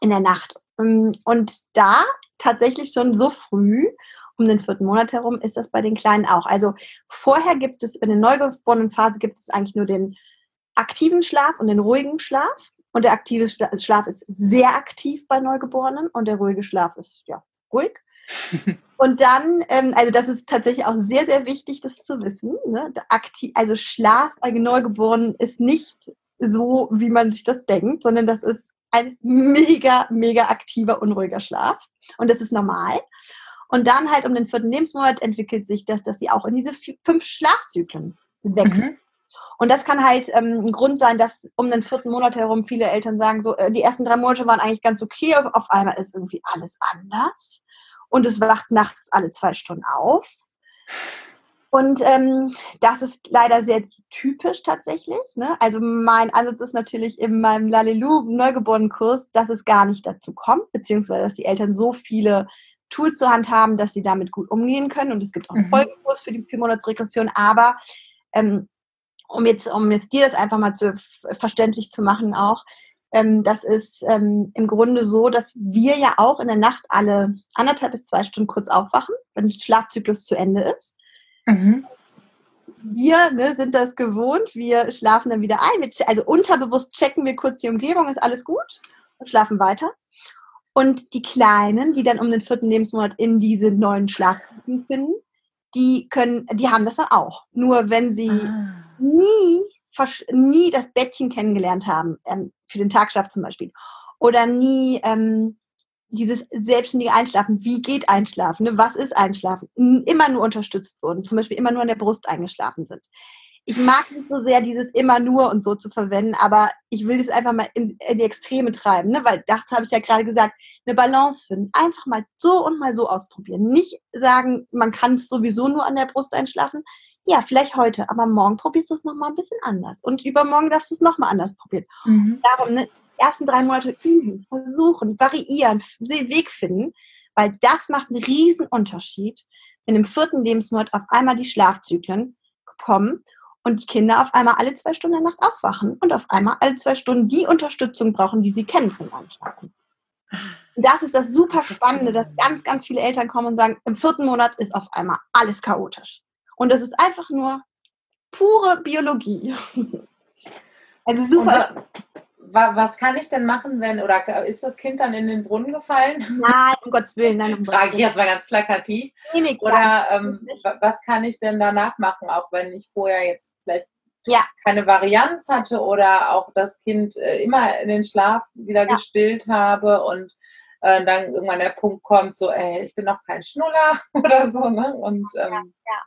in der Nacht. Ähm, und da tatsächlich schon so früh, um den vierten Monat herum, ist das bei den Kleinen auch. Also vorher gibt es, in der neugeborenen Phase gibt es eigentlich nur den aktiven Schlaf und den ruhigen Schlaf. Und der aktive Schlaf ist sehr aktiv bei Neugeborenen und der ruhige Schlaf ist ja ruhig. Und dann, ähm, also das ist tatsächlich auch sehr, sehr wichtig, das zu wissen. Ne? Aktiv, also Schlaf bei Neugeborenen ist nicht so, wie man sich das denkt, sondern das ist ein mega, mega aktiver, unruhiger Schlaf. Und das ist normal. Und dann halt um den vierten Lebensmonat entwickelt sich das, dass sie auch in diese fünf Schlafzyklen wechseln. Mhm. Und das kann halt ähm, ein Grund sein, dass um den vierten Monat herum viele Eltern sagen, so äh, die ersten drei Monate waren eigentlich ganz okay, auf, auf einmal ist irgendwie alles anders und es wacht nachts alle zwei Stunden auf. Und ähm, das ist leider sehr typisch tatsächlich. Ne? Also mein Ansatz ist natürlich in meinem Lalelu Neugeborenenkurs, dass es gar nicht dazu kommt, beziehungsweise dass die Eltern so viele Tools zur Hand haben, dass sie damit gut umgehen können. Und es gibt auch einen mhm. Folgekurs für die Viermonatsregression. Aber ähm, um jetzt, um jetzt dir das einfach mal zu, verständlich zu machen auch, ähm, das ist ähm, im Grunde so, dass wir ja auch in der Nacht alle anderthalb bis zwei Stunden kurz aufwachen, wenn der Schlafzyklus zu Ende ist. Mhm. wir ne, sind das gewohnt, wir schlafen dann wieder ein. also unterbewusst checken wir kurz die Umgebung, ist alles gut und schlafen weiter. Und die Kleinen, die dann um den vierten Lebensmonat in diese neuen Schlaftypen finden, die können, die haben das dann auch. Nur wenn sie ah. nie, nie das Bettchen kennengelernt haben, ähm, für den Tagschlaf zum Beispiel, oder nie ähm, dieses selbstständige Einschlafen, wie geht Einschlafen, ne? was ist Einschlafen, immer nur unterstützt wurden, zum Beispiel immer nur an der Brust eingeschlafen sind. Ich mag nicht so sehr dieses immer nur und so zu verwenden, aber ich will das einfach mal in, in die Extreme treiben, ne? weil das habe ich ja gerade gesagt, eine Balance finden, einfach mal so und mal so ausprobieren. Nicht sagen, man kann es sowieso nur an der Brust einschlafen. Ja, vielleicht heute, aber morgen probierst du es nochmal ein bisschen anders. Und übermorgen darfst du es nochmal anders probieren. Mhm. Darum, ne, ersten drei Monate üben, versuchen, variieren, den Weg finden, weil das macht einen riesen Unterschied, wenn im vierten Lebensmonat auf einmal die Schlafzyklen kommen und die Kinder auf einmal alle zwei Stunden Nacht aufwachen und auf einmal alle zwei Stunden die Unterstützung brauchen, die sie kennen zum Einschlafen. Und das ist das super Spannende, dass ganz, ganz viele Eltern kommen und sagen, im vierten Monat ist auf einmal alles chaotisch. Und das ist einfach nur pure Biologie. Also super was kann ich denn machen, wenn, oder ist das Kind dann in den Brunnen gefallen? Nein, um Gottes Willen, nein, um Frage ich jetzt mal ganz plakativ. Nee, nee, oder ähm, was kann ich denn danach machen, auch wenn ich vorher jetzt vielleicht ja. keine Varianz hatte oder auch das Kind äh, immer in den Schlaf wieder ja. gestillt habe und äh, dann irgendwann der Punkt kommt, so, ey, ich bin noch kein Schnuller oder so, ne? Und ähm, ja.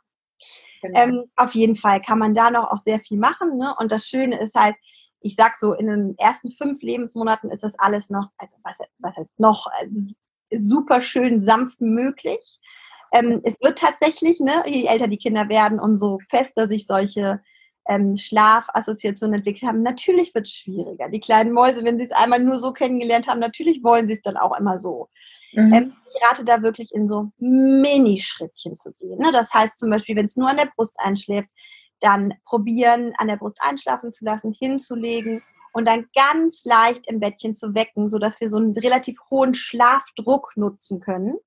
Genau. Ähm, auf jeden Fall kann man da noch auch sehr viel machen, ne? Und das Schöne ist halt, ich sag so, in den ersten fünf Lebensmonaten ist das alles noch, also was, was heißt noch, also super schön sanft möglich. Ähm, es wird tatsächlich, ne, je älter die Kinder werden, umso fester sich solche ähm, Schlafassoziationen entwickelt haben. Natürlich wird es schwieriger. Die kleinen Mäuse, wenn sie es einmal nur so kennengelernt haben, natürlich wollen sie es dann auch immer so. Mhm. Ähm, ich rate da wirklich in so Minischrittchen zu gehen. Ne? Das heißt zum Beispiel, wenn es nur an der Brust einschläft, dann probieren, an der Brust einschlafen zu lassen, hinzulegen und dann ganz leicht im Bettchen zu wecken, sodass wir so einen relativ hohen Schlafdruck nutzen können.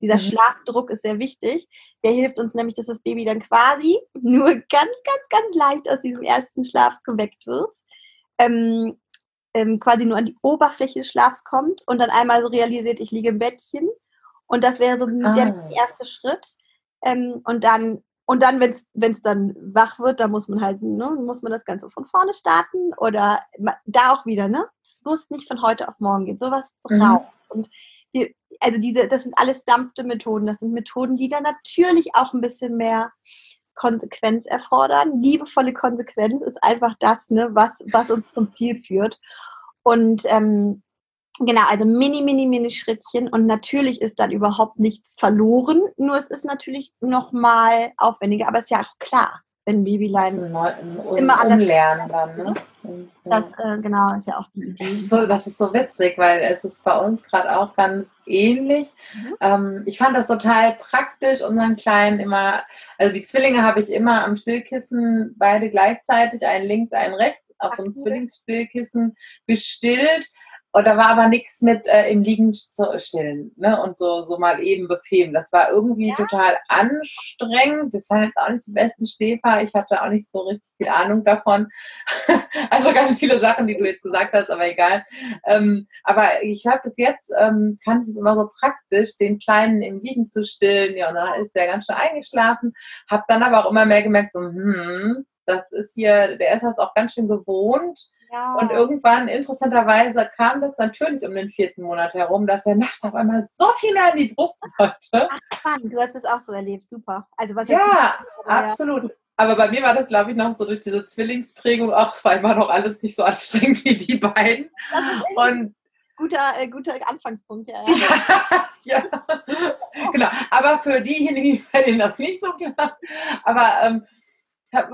Dieser mhm. Schlafdruck ist sehr wichtig. Der hilft uns nämlich, dass das Baby dann quasi nur ganz, ganz, ganz leicht aus diesem ersten Schlaf geweckt wird. Ähm, ähm, quasi nur an die Oberfläche des Schlafs kommt und dann einmal so realisiert, ich liege im Bettchen. Und das wäre so ah. der erste Schritt. Ähm, und dann und dann, wenn es dann wach wird, dann muss man halt, ne, muss man das Ganze von vorne starten oder da auch wieder, ne? Es muss nicht von heute auf morgen gehen. Sowas mhm. braucht. Mhm. Und wir, also diese, das sind alles sanfte Methoden. Das sind Methoden, die dann natürlich auch ein bisschen mehr Konsequenz erfordern. Liebevolle Konsequenz ist einfach das, ne, was, was uns zum Ziel führt. Und ähm, Genau, also mini, mini, mini Schrittchen und natürlich ist dann überhaupt nichts verloren, nur es ist natürlich nochmal aufwendiger, aber es ist ja auch klar, wenn Babylein immer anders lernen dann, ne? Das äh, genau ist ja auch die Idee. Das ist, so, das ist so witzig, weil es ist bei uns gerade auch ganz ähnlich. Mhm. Ähm, ich fand das total praktisch, unseren Kleinen immer, also die Zwillinge habe ich immer am Stillkissen beide gleichzeitig, einen links, einen rechts, auf so einem Zwillingsstillkissen gestillt und da war aber nichts mit äh, im Liegen zu stillen ne? und so, so mal eben bequem. Das war irgendwie ja. total anstrengend. Das waren jetzt auch nicht die besten Schläfer. Ich hatte auch nicht so richtig viel Ahnung davon. also ganz viele Sachen, die du jetzt gesagt hast, aber egal. Ähm, aber ich habe das jetzt, ähm, fand es immer so praktisch, den Kleinen im Liegen zu stillen. Ja, und dann ist der ganz schnell eingeschlafen. Habe dann aber auch immer mehr gemerkt, so, hm, das ist hier, der ist das auch ganz schön gewohnt und irgendwann, interessanterweise, kam das natürlich um den vierten Monat herum, dass er nachts auf einmal so viel mehr an die Brust wollte. Ach, spannend. Du hast es auch so erlebt. Super. Also, was ja, absolut. Aber bei mir war das, glaube ich, noch so durch diese Zwillingsprägung, ach, es war immer noch alles nicht so anstrengend wie die beiden. Und guter, äh, guter Anfangspunkt, ja. Ja, ja. genau. Aber für diejenigen, bei denen das nicht so klar. Aber ähm,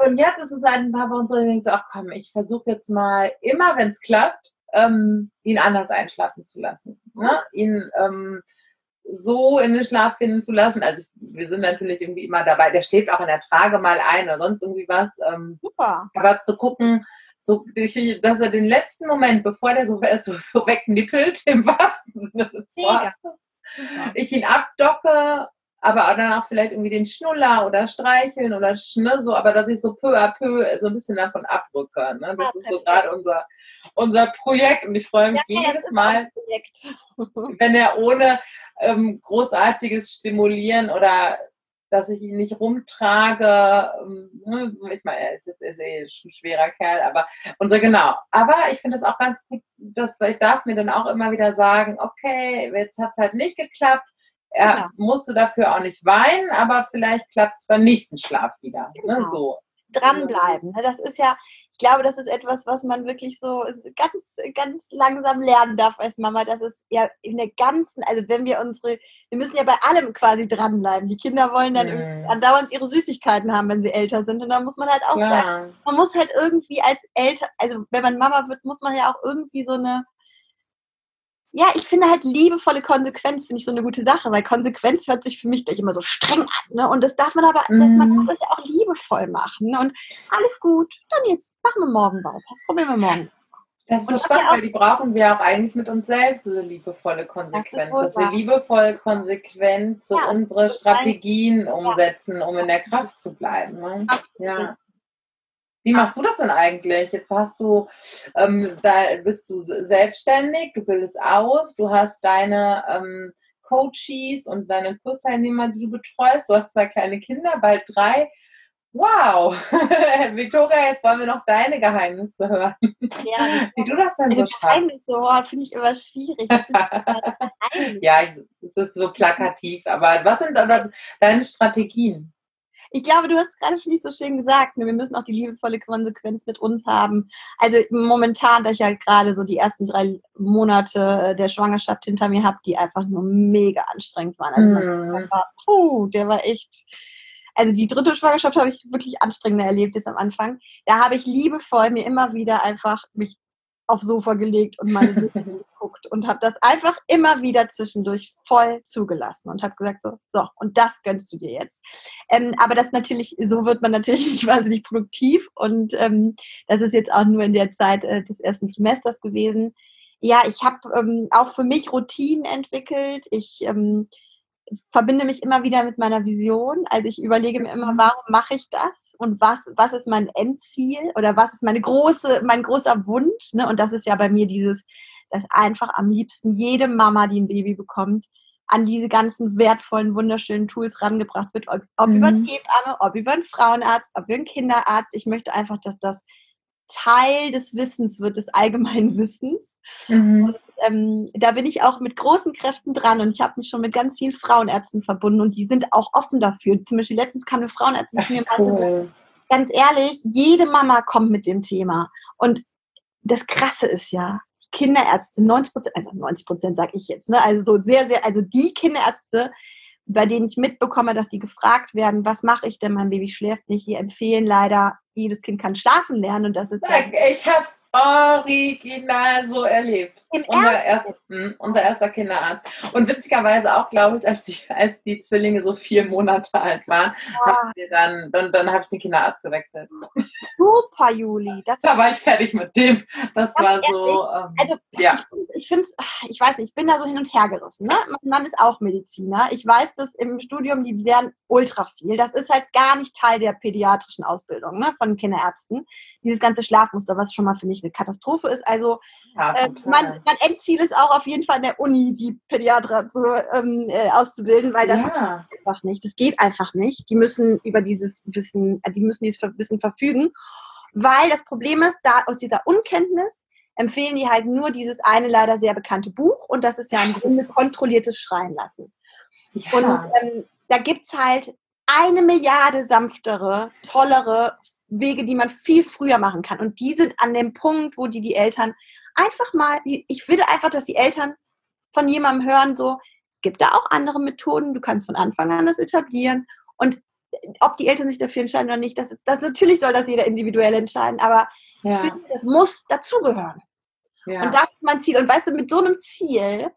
und jetzt ist es seit ein paar Wochen so, ich denke so, ach komm, ich versuche jetzt mal, immer wenn es klappt, ähm, ihn anders einschlafen zu lassen. Ne? Ihn ähm, so in den Schlaf finden zu lassen. Also wir sind natürlich irgendwie immer dabei. Der schläft auch in der Trage mal ein oder sonst irgendwie was. Ähm, Super. Aber zu gucken, so, dass er den letzten Moment, bevor der so, so, so wegnippelt, im wahrsten Sinne des Wortes, ich ihn abdocke aber dann auch vielleicht irgendwie den Schnuller oder streicheln oder ne, so, aber dass ich so peu à peu so ein bisschen davon abrücke. Ne? Das ist so gerade unser, unser Projekt und ich freue mich ja, jedes Mal, wenn er ohne ähm, großartiges Stimulieren oder dass ich ihn nicht rumtrage. Ähm, ne, ich meine, er ist, ist eh ein schwerer Kerl, aber und so genau. Aber ich finde es auch ganz gut, dass ich darf mir dann auch immer wieder sagen, okay, jetzt hat es halt nicht geklappt er genau. musste dafür auch nicht weinen, aber vielleicht klappt es beim nächsten Schlaf wieder. Ne, genau. Ne? So. Dranbleiben. Ne? Das ist ja, ich glaube, das ist etwas, was man wirklich so ganz, ganz langsam lernen darf als Mama. Das ist ja in der ganzen, also wenn wir unsere, wir müssen ja bei allem quasi dranbleiben. Die Kinder wollen dann mhm. andauernd ihre Süßigkeiten haben, wenn sie älter sind. Und da muss man halt auch, ja. man muss halt irgendwie als Eltern, also wenn man Mama wird, muss man ja auch irgendwie so eine, ja, ich finde halt liebevolle Konsequenz, finde ich so eine gute Sache, weil Konsequenz hört sich für mich gleich immer so streng an. Ne? Und das darf man aber, mhm. das, man muss das ja auch liebevoll machen. Ne? Und alles gut, dann jetzt machen wir morgen weiter. Probieren wir morgen. Das ist so spannend, weil die brauchen wir auch eigentlich mit uns selbst, diese liebevolle Konsequenz. Das dass wir liebevoll konsequent so ja, unsere Strategien umsetzen, um in der Kraft zu bleiben. Ne? Ja. Wie machst du das denn eigentlich? Jetzt hast du, ähm, da bist du selbstständig, du bildest aus, du hast deine ähm, Coaches und deine Kursteilnehmer, die du betreust. Du hast zwei kleine Kinder, bald drei. Wow! Victoria, jetzt wollen wir noch deine Geheimnisse hören. Ja, Wie du das denn also so schaffst. Geheimnisse, finde ich immer schwierig. ja, es ist so plakativ. Aber was sind dann deine Strategien? Ich glaube, du hast es gerade, finde ich, so schön gesagt, ne? wir müssen auch die liebevolle Konsequenz mit uns haben. Also momentan, da ich ja gerade so die ersten drei Monate äh, der Schwangerschaft hinter mir habe, die einfach nur mega anstrengend waren. Also mm. war, puh, der war echt, also die dritte Schwangerschaft habe ich wirklich anstrengender erlebt jetzt am Anfang. Da habe ich liebevoll mir immer wieder einfach mich aufs Sofa gelegt und meine Serie geguckt und habe das einfach immer wieder zwischendurch voll zugelassen und habe gesagt so, so, und das gönnst du dir jetzt. Ähm, aber das natürlich, so wird man natürlich nicht wahnsinnig produktiv und ähm, das ist jetzt auch nur in der Zeit äh, des ersten Semesters gewesen. Ja, ich habe ähm, auch für mich Routinen entwickelt. Ich ähm, verbinde mich immer wieder mit meiner Vision. Also ich überlege mir immer, warum mache ich das und was, was ist mein Endziel oder was ist meine große, mein großer Wunsch. Ne? Und das ist ja bei mir dieses, dass einfach am liebsten jede Mama, die ein Baby bekommt, an diese ganzen wertvollen, wunderschönen Tools rangebracht wird, ob, ob mhm. über eine Hebamme, ob über einen Frauenarzt, ob über einen Kinderarzt. Ich möchte einfach, dass das Teil des Wissens wird, des allgemeinen Wissens. Mhm. Und, ähm, da bin ich auch mit großen Kräften dran und ich habe mich schon mit ganz vielen Frauenärzten verbunden und die sind auch offen dafür. Zum Beispiel letztens kam eine Frauenärztin zu mir und meinte, cool. ganz ehrlich, jede Mama kommt mit dem Thema. Und das Krasse ist ja, Kinderärzte, 90 Prozent, also 90 Prozent sage ich jetzt, ne? also so sehr, sehr, also die Kinderärzte, bei denen ich mitbekomme, dass die gefragt werden, was mache ich denn, mein Baby schläft nicht, die empfehlen leider, jedes Kind kann schlafen lernen und das ist Sag, ja, ich habe es original so erlebt. Unser, erst, mh, unser, erster Kinderarzt. Und witzigerweise auch, glaube ich, als die, als die Zwillinge so vier Monate alt waren, ja. dann, dann, dann habe ich den Kinderarzt gewechselt. Super, Juli. Da war ich fertig mit dem. Das war ehrlich, so. Ähm, also, ja. ich, ich finde es, ich weiß nicht, ich bin da so hin und her gerissen. Ne? Mein Mann ist auch Mediziner. Ich weiß, dass im Studium, die lernen ultra viel. Das ist halt gar nicht Teil der pädiatrischen Ausbildung ne? von Kinderärzten. Dieses ganze Schlafmuster, was schon mal für mich eine Katastrophe ist. Also ja, äh, mein, mein, Endziel ist auch auf jeden Fall in der Uni die Pädiater zu, ähm, äh, auszubilden, weil das ja. einfach nicht. Das geht einfach nicht. Die müssen über dieses Wissen, äh, die müssen dieses Wissen verfügen, weil das Problem ist, da aus dieser Unkenntnis empfehlen die halt nur dieses eine leider sehr bekannte Buch und das ist ja ein Grunde kontrolliertes Schreien lassen. Ja. Und ähm, da gibt es halt eine Milliarde sanftere, tollere Wege, die man viel früher machen kann. Und die sind an dem Punkt, wo die die Eltern einfach mal, ich will einfach, dass die Eltern von jemandem hören, so, es gibt da auch andere Methoden, du kannst von Anfang an das etablieren. Und ob die Eltern sich dafür entscheiden oder nicht, das, das natürlich soll das jeder individuell entscheiden, aber ja. ich finde, das muss dazugehören. Ja. Und das ist mein Ziel. Und weißt du, mit so einem Ziel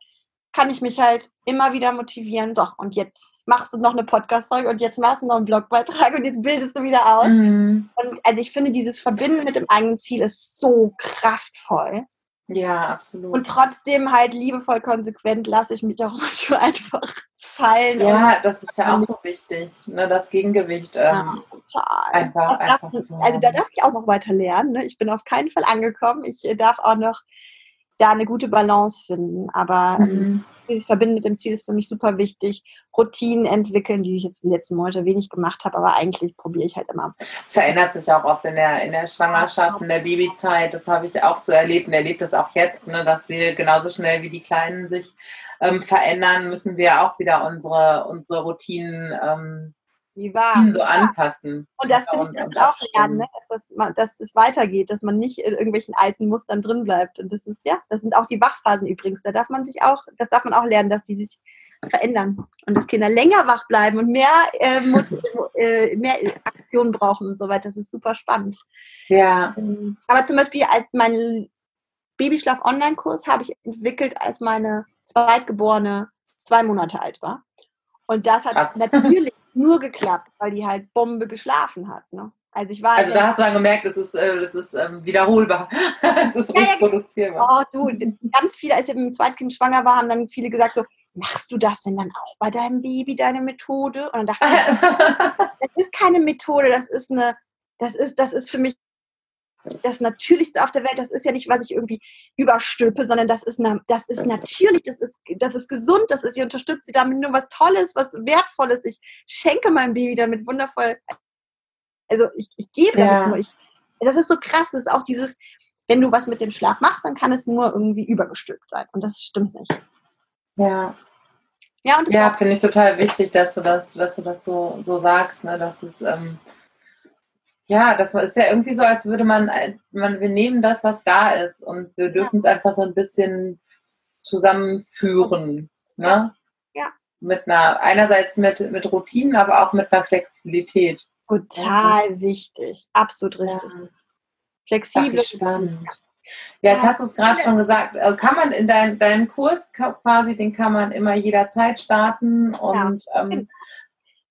kann ich mich halt immer wieder motivieren. So, und jetzt machst du noch eine Podcast-Folge und jetzt machst du noch einen Blogbeitrag und jetzt bildest du wieder aus. Mhm. Und also ich finde, dieses Verbinden mit dem eigenen Ziel ist so kraftvoll. Ja, absolut. Und trotzdem halt liebevoll konsequent lasse ich mich auch manchmal einfach fallen. Ja, das ist ja auch so wichtig, ne, das Gegengewicht. Ähm, ja, total. Einfach, einfach darf, also da darf ich auch noch weiter lernen. Ne? Ich bin auf keinen Fall angekommen. Ich äh, darf auch noch da eine gute Balance finden. Aber ähm, mhm. dieses Verbinden mit dem Ziel ist für mich super wichtig. Routinen entwickeln, die ich jetzt die letzten Monate wenig gemacht habe, aber eigentlich probiere ich halt immer. Es verändert sich auch oft in der, in der Schwangerschaft, in der Babyzeit. Das habe ich auch so erlebt und erlebt das auch jetzt, ne, dass wir genauso schnell wie die Kleinen sich ähm, verändern, müssen wir auch wieder unsere, unsere Routinen ähm, wie war. so anpassen. Und das finde ich auch lernen, ne? dass, das, dass es weitergeht, dass man nicht in irgendwelchen alten Mustern drin bleibt. Und das ist, ja, das sind auch die Wachphasen übrigens. Da darf man sich auch, das darf man auch lernen, dass die sich verändern und dass Kinder länger wach bleiben und mehr, ähm, äh, mehr Aktionen brauchen und so weiter. Das ist super spannend. Ja. Ähm, aber zum Beispiel als mein Babyschlaf-Online-Kurs habe ich entwickelt, als meine Zweitgeborene zwei Monate alt war. Und das hat Krass. natürlich nur geklappt, weil die halt Bombe geschlafen hat. Ne? Also ich war. Also da hast du dann gemerkt, das ist, äh, das ist ähm, wiederholbar. das ist ja, reproduzierbar. Oh, du, ganz viele, als ich mit dem Zweitkind schwanger war, haben dann viele gesagt so, machst du das denn dann auch bei deinem Baby, deine Methode? Und dann dachte ich, das ist keine Methode, das ist eine, das ist, das ist für mich das Natürlichste auf der Welt. Das ist ja nicht, was ich irgendwie überstülpe, sondern das ist, das ist natürlich, das ist, das ist gesund, das ist, ich unterstütze sie damit nur was Tolles, was Wertvolles. Ich schenke meinem Baby damit wundervoll. Also ich, ich gebe ja. damit nur. Ich, das ist so krass, das ist auch dieses, wenn du was mit dem Schlaf machst, dann kann es nur irgendwie übergestülpt sein. Und das stimmt nicht. Ja. Ja, ja finde ich total wichtig, dass du das, dass du das so, so sagst, ne? dass es ähm, ja, das ist ja irgendwie so, als würde man, man, wir nehmen das, was da ist und wir dürfen es einfach so ein bisschen zusammenführen. Ne? Ja. Mit einer, einerseits mit, mit Routinen, aber auch mit einer Flexibilität. Total ja. wichtig, absolut richtig. Ja. Flexibel. Spannend. Ja, jetzt hast du es gerade schon gesagt. Äh, kann man in deinen dein Kurs quasi, den kann man immer jederzeit starten und ja. ähm,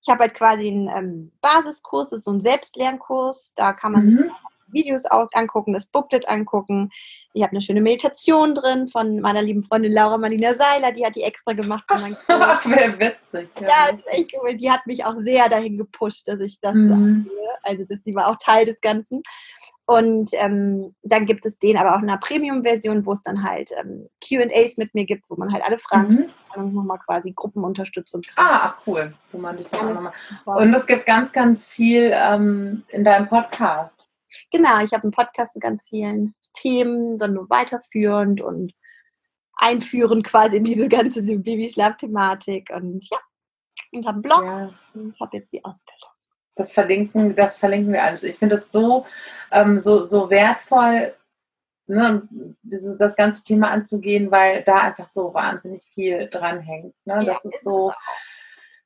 ich habe halt quasi einen ähm, Basiskurs, das ist so ein Selbstlernkurs. Da kann man mhm. sich Videos auch angucken, das Booklet angucken. Ich habe eine schöne Meditation drin von meiner lieben Freundin Laura Marlina Seiler, die hat die extra gemacht. Ach, wäre witzig. Ja, ja ist echt cool. Die hat mich auch sehr dahin gepusht, dass ich das mhm. angehe. Also das, die war auch Teil des Ganzen. Und ähm, dann gibt es den aber auch in einer Premium-Version, wo es dann halt ähm, QAs mit mir gibt, wo man halt alle Fragen mhm. und nochmal quasi Gruppenunterstützung kriegt. Ah, ach cool. Wo man dich dann auch nochmal. Und es gibt ganz, ganz viel ähm, in deinem Podcast. Genau, ich habe einen Podcast zu ganz vielen Themen, dann nur weiterführend und einführend quasi in diese ganze Babyschlaf-Thematik. Und ja, und habe einen Blog ja. und habe jetzt die Ausbildung. Das verlinken, das verlinken wir alles. Ich finde es so, ähm, so, so wertvoll, ne, das ganze Thema anzugehen, weil da einfach so wahnsinnig viel dranhängt. Ne? Ja, das ist so,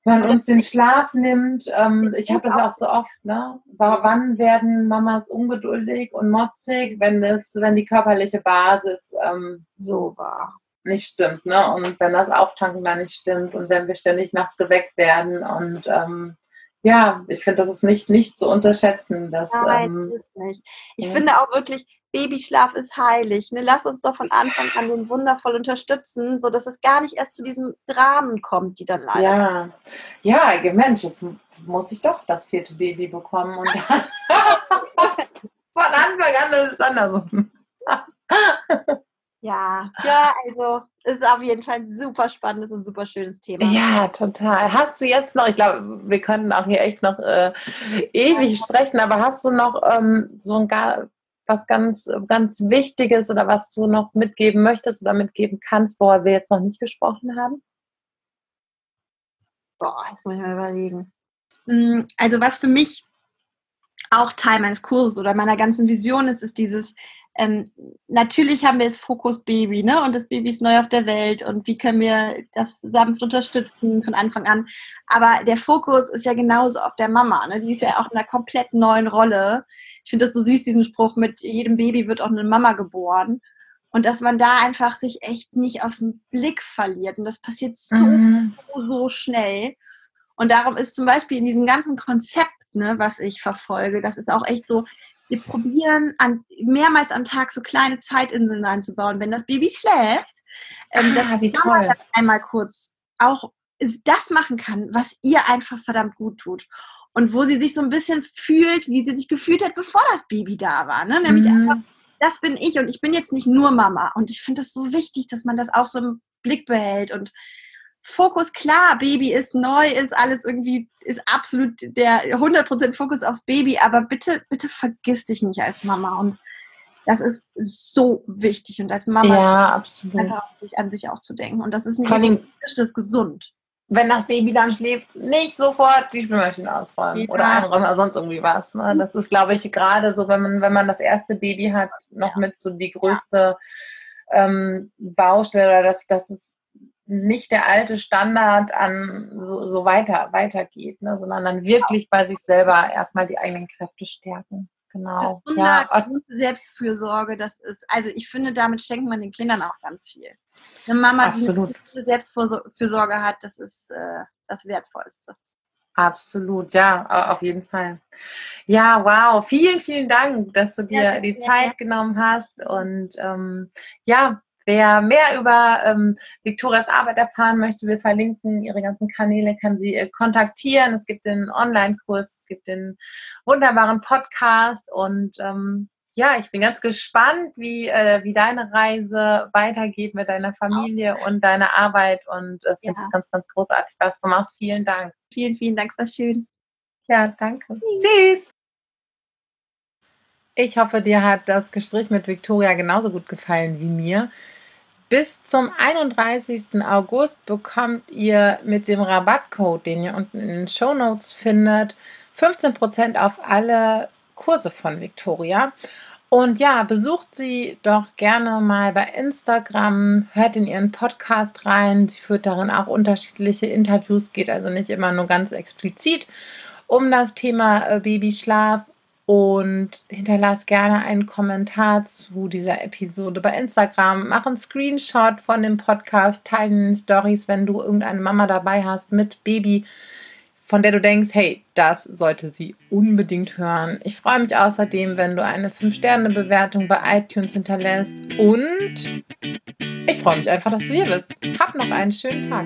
man uns den Schlaf nimmt. Ähm, ich habe das auch so oft. Ne? Wann werden Mamas ungeduldig und motzig, wenn, das, wenn die körperliche Basis ähm, so war? nicht stimmt, ne? Und wenn das Auftanken da nicht stimmt und wenn wir ständig nachts geweckt werden und ähm, ja, ich finde, das ist nicht, nicht zu unterschätzen. Dass, Nein, ähm, ist nicht. Ich ja. finde auch wirklich, Babyschlaf ist heilig. Ne? Lass uns doch von Anfang an den wundervoll unterstützen, sodass es gar nicht erst zu diesen Dramen kommt, die dann leider. Ja, ja Mensch, jetzt muss ich doch das vierte Baby bekommen und von Anfang an ist es andersrum. Ja, ja, also ist auf jeden Fall ein super spannendes und super schönes Thema. Ja, total. Hast du jetzt noch, ich glaube, wir können auch hier echt noch äh, ewig sprechen, aber hast du noch ähm, so ein gar, was ganz, ganz Wichtiges oder was du noch mitgeben möchtest oder mitgeben kannst, worüber wir jetzt noch nicht gesprochen haben? Boah, jetzt muss ich mal überlegen. Hm, also was für mich auch Teil meines Kurses oder meiner ganzen Vision ist, ist dieses ähm, natürlich haben wir jetzt Fokus Baby, ne? Und das Baby ist neu auf der Welt und wie können wir das sanft unterstützen von Anfang an. Aber der Fokus ist ja genauso auf der Mama, ne? Die ist ja auch in einer komplett neuen Rolle. Ich finde das so süß, diesen Spruch mit jedem Baby wird auch eine Mama geboren. Und dass man da einfach sich echt nicht aus dem Blick verliert. Und das passiert so, mhm. so, so schnell. Und darum ist zum Beispiel in diesem ganzen Konzept, ne, was ich verfolge, das ist auch echt so, wir probieren an, mehrmals am Tag so kleine Zeitinseln einzubauen. Wenn das Baby schläft, ähm, ah, dann wie toll. einmal kurz auch das machen kann, was ihr einfach verdammt gut tut. Und wo sie sich so ein bisschen fühlt, wie sie sich gefühlt hat, bevor das Baby da war. Ne? Nämlich mhm. einfach, das bin ich und ich bin jetzt nicht nur Mama. Und ich finde es so wichtig, dass man das auch so im Blick behält und Fokus, klar, Baby ist neu, ist alles irgendwie, ist absolut der 100% Fokus aufs Baby, aber bitte, bitte vergiss dich nicht als Mama und das ist so wichtig und als Mama ja, absolut. einfach sich an sich auch zu denken und das ist nicht egoistisch, das ist gesund. Wenn das Baby dann schläft, nicht sofort die Spülmaschine ausräumen ja. oder einräumen oder sonst irgendwie was. Ne? Das ist, glaube ich, gerade so, wenn man, wenn man das erste Baby hat, noch mit so die größte ja. ähm, Baustelle oder das, das ist nicht der alte Standard an so, so weiter weitergeht, ne? sondern dann wirklich bei sich selber erstmal die eigenen Kräfte stärken. Genau. Das ja. Selbstfürsorge, das ist, also ich finde, damit schenkt man den Kindern auch ganz viel. Eine Mama, Absolut. die Selbstfürsorge hat, das ist äh, das Wertvollste. Absolut, ja, auf jeden Fall. Ja, wow, vielen, vielen Dank, dass du dir ja, die Zeit genommen hast und ähm, ja, Wer mehr über ähm, Victorias Arbeit erfahren möchte, wir verlinken ihre ganzen Kanäle, kann sie äh, kontaktieren. Es gibt den Online-Kurs, es gibt den wunderbaren Podcast und ähm, ja, ich bin ganz gespannt, wie, äh, wie deine Reise weitergeht mit deiner Familie und deiner Arbeit und äh, finde es ja. ganz, ganz großartig, was du machst. Vielen Dank. Vielen, vielen Dank, es war schön. Ja, danke. Tschüss. Ich hoffe, dir hat das Gespräch mit Victoria genauso gut gefallen wie mir. Bis zum 31. August bekommt ihr mit dem Rabattcode, den ihr unten in den Show Notes findet, 15% auf alle Kurse von Victoria. Und ja, besucht sie doch gerne mal bei Instagram, hört in ihren Podcast rein. Sie führt darin auch unterschiedliche Interviews, geht also nicht immer nur ganz explizit um das Thema äh, Babyschlaf und hinterlass gerne einen Kommentar zu dieser Episode bei Instagram. Mach einen Screenshot von dem Podcast, teile in den Stories, wenn du irgendeine Mama dabei hast mit Baby, von der du denkst, hey, das sollte sie unbedingt hören. Ich freue mich außerdem, wenn du eine 5-Sterne-Bewertung bei iTunes hinterlässt und ich freue mich einfach, dass du hier bist. Hab noch einen schönen Tag.